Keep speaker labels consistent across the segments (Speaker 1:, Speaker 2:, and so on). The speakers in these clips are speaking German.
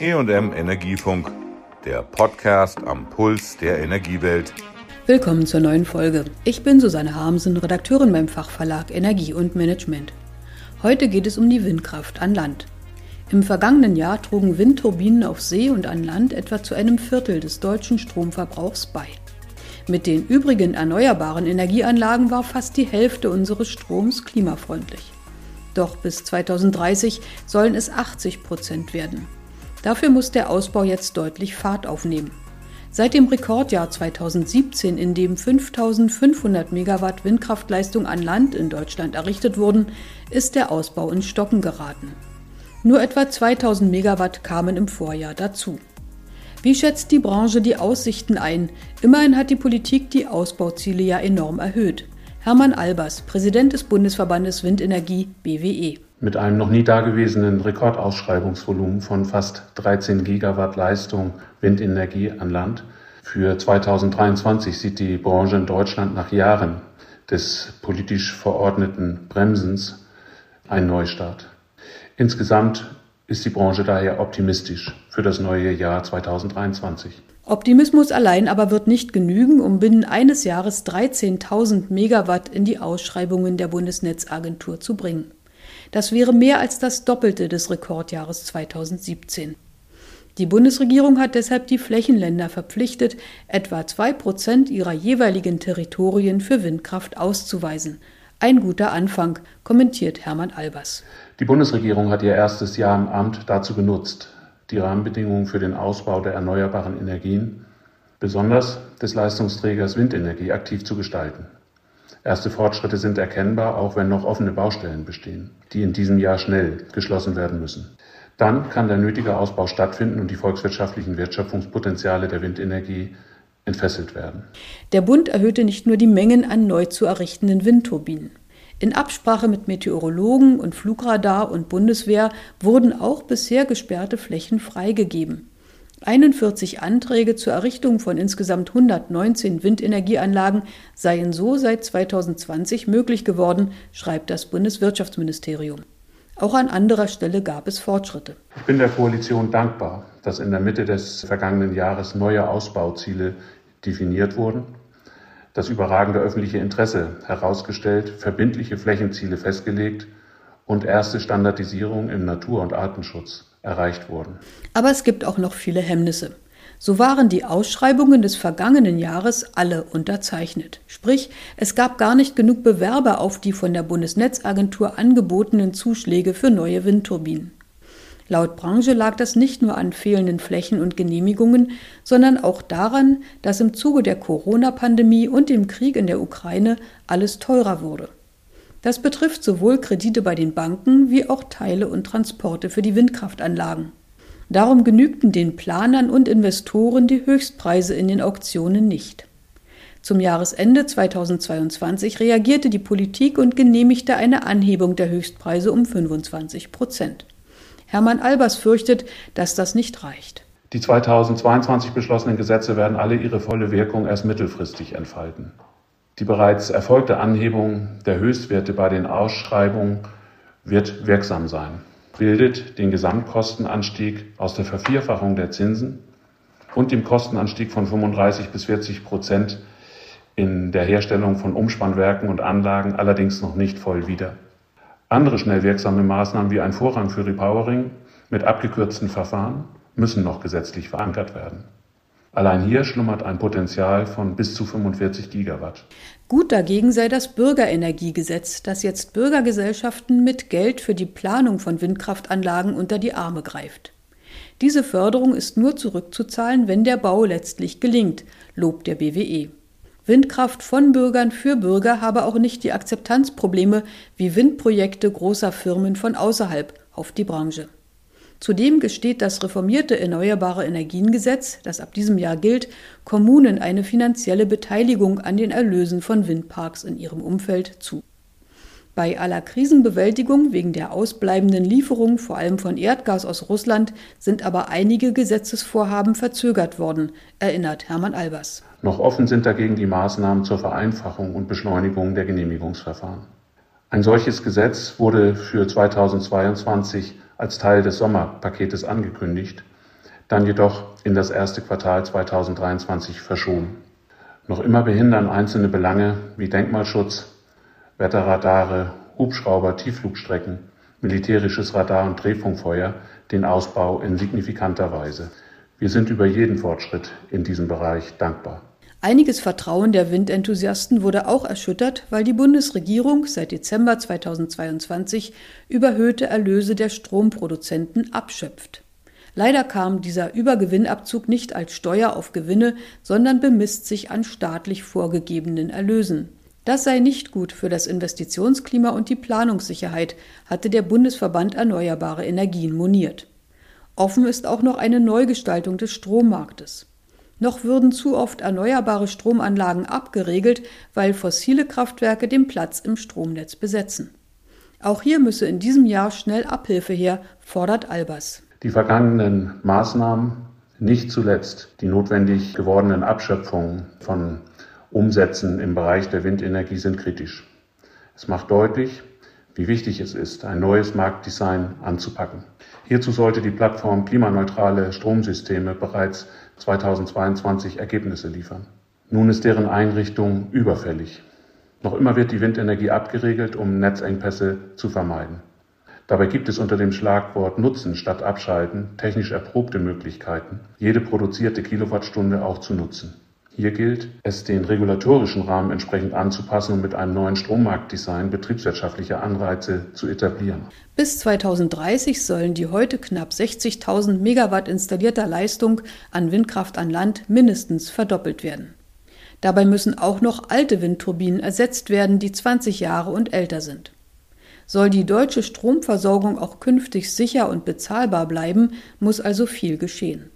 Speaker 1: EM Energiefunk, der Podcast am Puls der Energiewelt.
Speaker 2: Willkommen zur neuen Folge. Ich bin Susanne Harmsen, Redakteurin beim Fachverlag Energie und Management. Heute geht es um die Windkraft an Land. Im vergangenen Jahr trugen Windturbinen auf See und an Land etwa zu einem Viertel des deutschen Stromverbrauchs bei. Mit den übrigen erneuerbaren Energieanlagen war fast die Hälfte unseres Stroms klimafreundlich. Doch bis 2030 sollen es 80 Prozent werden. Dafür muss der Ausbau jetzt deutlich Fahrt aufnehmen. Seit dem Rekordjahr 2017, in dem 5500 Megawatt Windkraftleistung an Land in Deutschland errichtet wurden, ist der Ausbau in Stocken geraten. Nur etwa 2000 Megawatt kamen im Vorjahr dazu. Wie schätzt die Branche die Aussichten ein? Immerhin hat die Politik die Ausbauziele ja enorm erhöht. Hermann Albers, Präsident des Bundesverbandes Windenergie BWE.
Speaker 3: Mit einem noch nie dagewesenen Rekordausschreibungsvolumen von fast 13 Gigawatt Leistung Windenergie an Land für 2023 sieht die Branche in Deutschland nach Jahren des politisch verordneten Bremsens einen Neustart. Insgesamt ist die Branche daher optimistisch für das neue Jahr 2023.
Speaker 2: Optimismus allein aber wird nicht genügen, um binnen eines Jahres 13.000 Megawatt in die Ausschreibungen der Bundesnetzagentur zu bringen. Das wäre mehr als das Doppelte des Rekordjahres 2017. Die Bundesregierung hat deshalb die Flächenländer verpflichtet, etwa zwei Prozent ihrer jeweiligen Territorien für Windkraft auszuweisen. Ein guter Anfang, kommentiert Hermann Albers.
Speaker 3: Die Bundesregierung hat ihr erstes Jahr im Amt dazu genutzt, die Rahmenbedingungen für den Ausbau der erneuerbaren Energien, besonders des Leistungsträgers Windenergie, aktiv zu gestalten. Erste Fortschritte sind erkennbar, auch wenn noch offene Baustellen bestehen, die in diesem Jahr schnell geschlossen werden müssen. Dann kann der nötige Ausbau stattfinden und die volkswirtschaftlichen Wertschöpfungspotenziale der Windenergie entfesselt werden.
Speaker 2: Der Bund erhöhte nicht nur die Mengen an neu zu errichtenden Windturbinen. In Absprache mit Meteorologen und Flugradar und Bundeswehr wurden auch bisher gesperrte Flächen freigegeben. 41 Anträge zur Errichtung von insgesamt 119 Windenergieanlagen seien so seit 2020 möglich geworden, schreibt das Bundeswirtschaftsministerium. Auch an anderer Stelle gab es Fortschritte.
Speaker 3: Ich bin der Koalition dankbar, dass in der Mitte des vergangenen Jahres neue Ausbauziele definiert wurden, das überragende öffentliche Interesse herausgestellt, verbindliche Flächenziele festgelegt und erste Standardisierung im Natur- und Artenschutz erreicht wurden.
Speaker 2: Aber es gibt auch noch viele Hemmnisse. So waren die Ausschreibungen des vergangenen Jahres alle unterzeichnet. Sprich, es gab gar nicht genug Bewerber auf die von der Bundesnetzagentur angebotenen Zuschläge für neue Windturbinen. Laut Branche lag das nicht nur an fehlenden Flächen und Genehmigungen, sondern auch daran, dass im Zuge der Corona-Pandemie und dem Krieg in der Ukraine alles teurer wurde. Das betrifft sowohl Kredite bei den Banken wie auch Teile und Transporte für die Windkraftanlagen. Darum genügten den Planern und Investoren die Höchstpreise in den Auktionen nicht. Zum Jahresende 2022 reagierte die Politik und genehmigte eine Anhebung der Höchstpreise um 25 Prozent. Hermann Albers fürchtet, dass das nicht reicht.
Speaker 3: Die 2022 beschlossenen Gesetze werden alle ihre volle Wirkung erst mittelfristig entfalten. Die bereits erfolgte Anhebung der Höchstwerte bei den Ausschreibungen wird wirksam sein, bildet den Gesamtkostenanstieg aus der Vervierfachung der Zinsen und dem Kostenanstieg von 35 bis 40 Prozent in der Herstellung von Umspannwerken und Anlagen allerdings noch nicht voll wieder. Andere schnell wirksame Maßnahmen wie ein Vorrang für Repowering mit abgekürzten Verfahren müssen noch gesetzlich verankert werden. Allein hier schlummert ein Potenzial von bis zu 45 Gigawatt.
Speaker 2: Gut dagegen sei das Bürgerenergiegesetz, das jetzt Bürgergesellschaften mit Geld für die Planung von Windkraftanlagen unter die Arme greift. Diese Förderung ist nur zurückzuzahlen, wenn der Bau letztlich gelingt, lobt der BWE. Windkraft von Bürgern für Bürger habe auch nicht die Akzeptanzprobleme wie Windprojekte großer Firmen von außerhalb auf die Branche. Zudem gesteht das reformierte Erneuerbare Energiengesetz, das ab diesem Jahr gilt, Kommunen eine finanzielle Beteiligung an den Erlösen von Windparks in ihrem Umfeld zu. Bei aller Krisenbewältigung wegen der ausbleibenden Lieferung vor allem von Erdgas aus Russland sind aber einige Gesetzesvorhaben verzögert worden, erinnert Hermann Albers.
Speaker 3: Noch offen sind dagegen die Maßnahmen zur Vereinfachung und Beschleunigung der Genehmigungsverfahren. Ein solches Gesetz wurde für 2022 als Teil des Sommerpaketes angekündigt. dann jedoch in das erste Quartal 2023 verschoben. Noch immer behindern einzelne Belange wie Denkmalschutz, Wetterradare, Hubschrauber, Tiefflugstrecken, militärisches Radar und Drehfunkfeuer den Ausbau in signifikanter Weise. Wir sind über jeden Fortschritt in diesem Bereich dankbar.
Speaker 2: Einiges Vertrauen der Windenthusiasten wurde auch erschüttert, weil die Bundesregierung seit Dezember 2022 überhöhte Erlöse der Stromproduzenten abschöpft. Leider kam dieser Übergewinnabzug nicht als Steuer auf Gewinne, sondern bemisst sich an staatlich vorgegebenen Erlösen. Das sei nicht gut für das Investitionsklima und die Planungssicherheit, hatte der Bundesverband Erneuerbare Energien moniert. Offen ist auch noch eine Neugestaltung des Strommarktes. Noch würden zu oft erneuerbare Stromanlagen abgeregelt, weil fossile Kraftwerke den Platz im Stromnetz besetzen. Auch hier müsse in diesem Jahr schnell Abhilfe her, fordert Albers.
Speaker 3: Die vergangenen Maßnahmen, nicht zuletzt die notwendig gewordenen Abschöpfungen von Umsätzen im Bereich der Windenergie sind kritisch. Es macht deutlich, wie wichtig es ist, ein neues Marktdesign anzupacken. Hierzu sollte die Plattform klimaneutrale Stromsysteme bereits 2022 Ergebnisse liefern. Nun ist deren Einrichtung überfällig. Noch immer wird die Windenergie abgeregelt, um Netzengpässe zu vermeiden. Dabei gibt es unter dem Schlagwort Nutzen statt Abschalten technisch erprobte Möglichkeiten, jede produzierte Kilowattstunde auch zu nutzen. Hier gilt es, den regulatorischen Rahmen entsprechend anzupassen und mit einem neuen Strommarktdesign betriebswirtschaftliche Anreize zu etablieren.
Speaker 2: Bis 2030 sollen die heute knapp 60.000 Megawatt installierter Leistung an Windkraft an Land mindestens verdoppelt werden. Dabei müssen auch noch alte Windturbinen ersetzt werden, die 20 Jahre und älter sind. Soll die deutsche Stromversorgung auch künftig sicher und bezahlbar bleiben, muss also viel geschehen.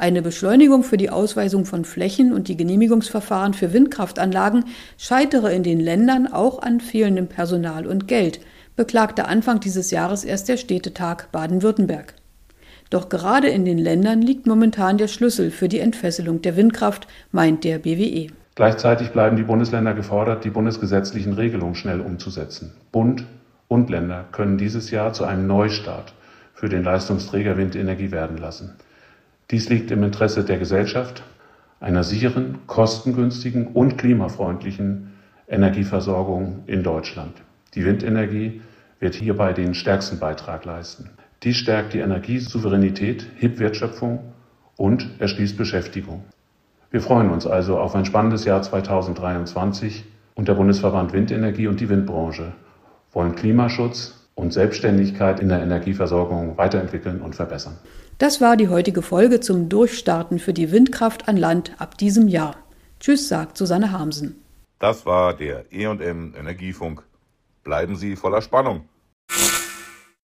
Speaker 2: Eine Beschleunigung für die Ausweisung von Flächen und die Genehmigungsverfahren für Windkraftanlagen scheitere in den Ländern auch an fehlendem Personal und Geld, beklagte Anfang dieses Jahres erst der Städtetag Baden-Württemberg. Doch gerade in den Ländern liegt momentan der Schlüssel für die Entfesselung der Windkraft, meint der BWE.
Speaker 3: Gleichzeitig bleiben die Bundesländer gefordert, die bundesgesetzlichen Regelungen schnell umzusetzen. Bund und Länder können dieses Jahr zu einem Neustart für den Leistungsträger Windenergie werden lassen. Dies liegt im Interesse der Gesellschaft, einer sicheren, kostengünstigen und klimafreundlichen Energieversorgung in Deutschland. Die Windenergie wird hierbei den stärksten Beitrag leisten. Dies stärkt die Energiesouveränität, hebt Wertschöpfung und erschließt Beschäftigung. Wir freuen uns also auf ein spannendes Jahr 2023 und der Bundesverband Windenergie und die Windbranche wollen Klimaschutz und Selbstständigkeit in der Energieversorgung weiterentwickeln und verbessern.
Speaker 2: Das war die heutige Folge zum Durchstarten für die Windkraft an Land ab diesem Jahr. Tschüss, sagt Susanne Harmsen.
Speaker 1: Das war der EM Energiefunk. Bleiben Sie voller Spannung.